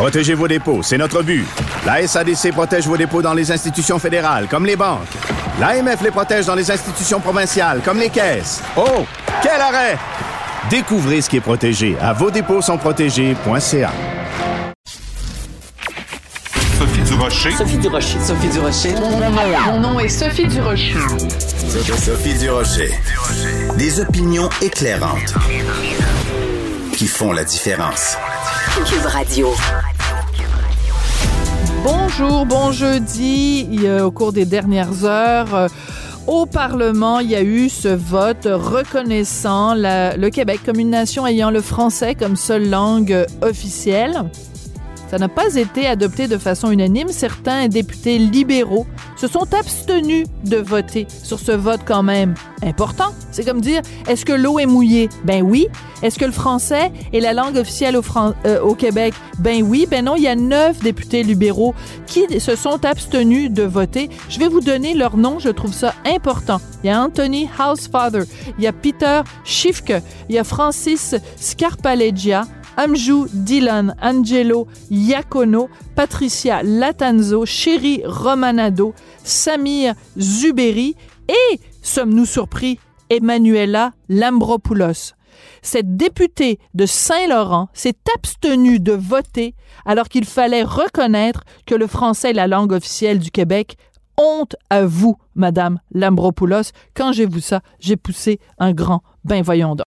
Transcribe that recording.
Protégez vos dépôts, c'est notre but. La SADC protège vos dépôts dans les institutions fédérales, comme les banques. L'AMF les protège dans les institutions provinciales, comme les caisses. Oh, quel arrêt! Découvrez ce qui est protégé à vos dépôts sont protégés.ca. Sophie Durocher. Sophie Durocher. Sophie Durocher. Mon nom est Sophie Durocher. Sophie Durocher. Des opinions éclairantes qui font la différence. Cube Radio. Bonjour, bon jeudi. A, au cours des dernières heures, euh, au Parlement, il y a eu ce vote reconnaissant le Québec comme une nation ayant le français comme seule langue euh, officielle. Ça n'a pas été adopté de façon unanime. Certains députés libéraux se sont abstenus de voter sur ce vote quand même important. C'est comme dire, est-ce que l'eau est mouillée? Ben oui. Est-ce que le français est la langue officielle au, euh, Québec? Ben oui. Ben non, il y a neuf députés libéraux qui se sont abstenus de voter. Je vais vous donner leur nom, je trouve ça important. Il y a Anthony Housefather, il y a Peter Schiffke, il y a Francis Scarpaleggia, Amjou Dylan, Angelo Iacono, Patricia Latanzo, Chéri Romanado, Samir Zuberi et, sommes-nous surpris, Emmanuela Lambropoulos. Cette députée de Saint-Laurent s'est abstenue de voter alors qu'il fallait reconnaître que le français est la langue officielle du Québec. Honte à vous, Madame Lambropoulos. Quand j'ai vu ça, j'ai poussé un grand ben voyons donc.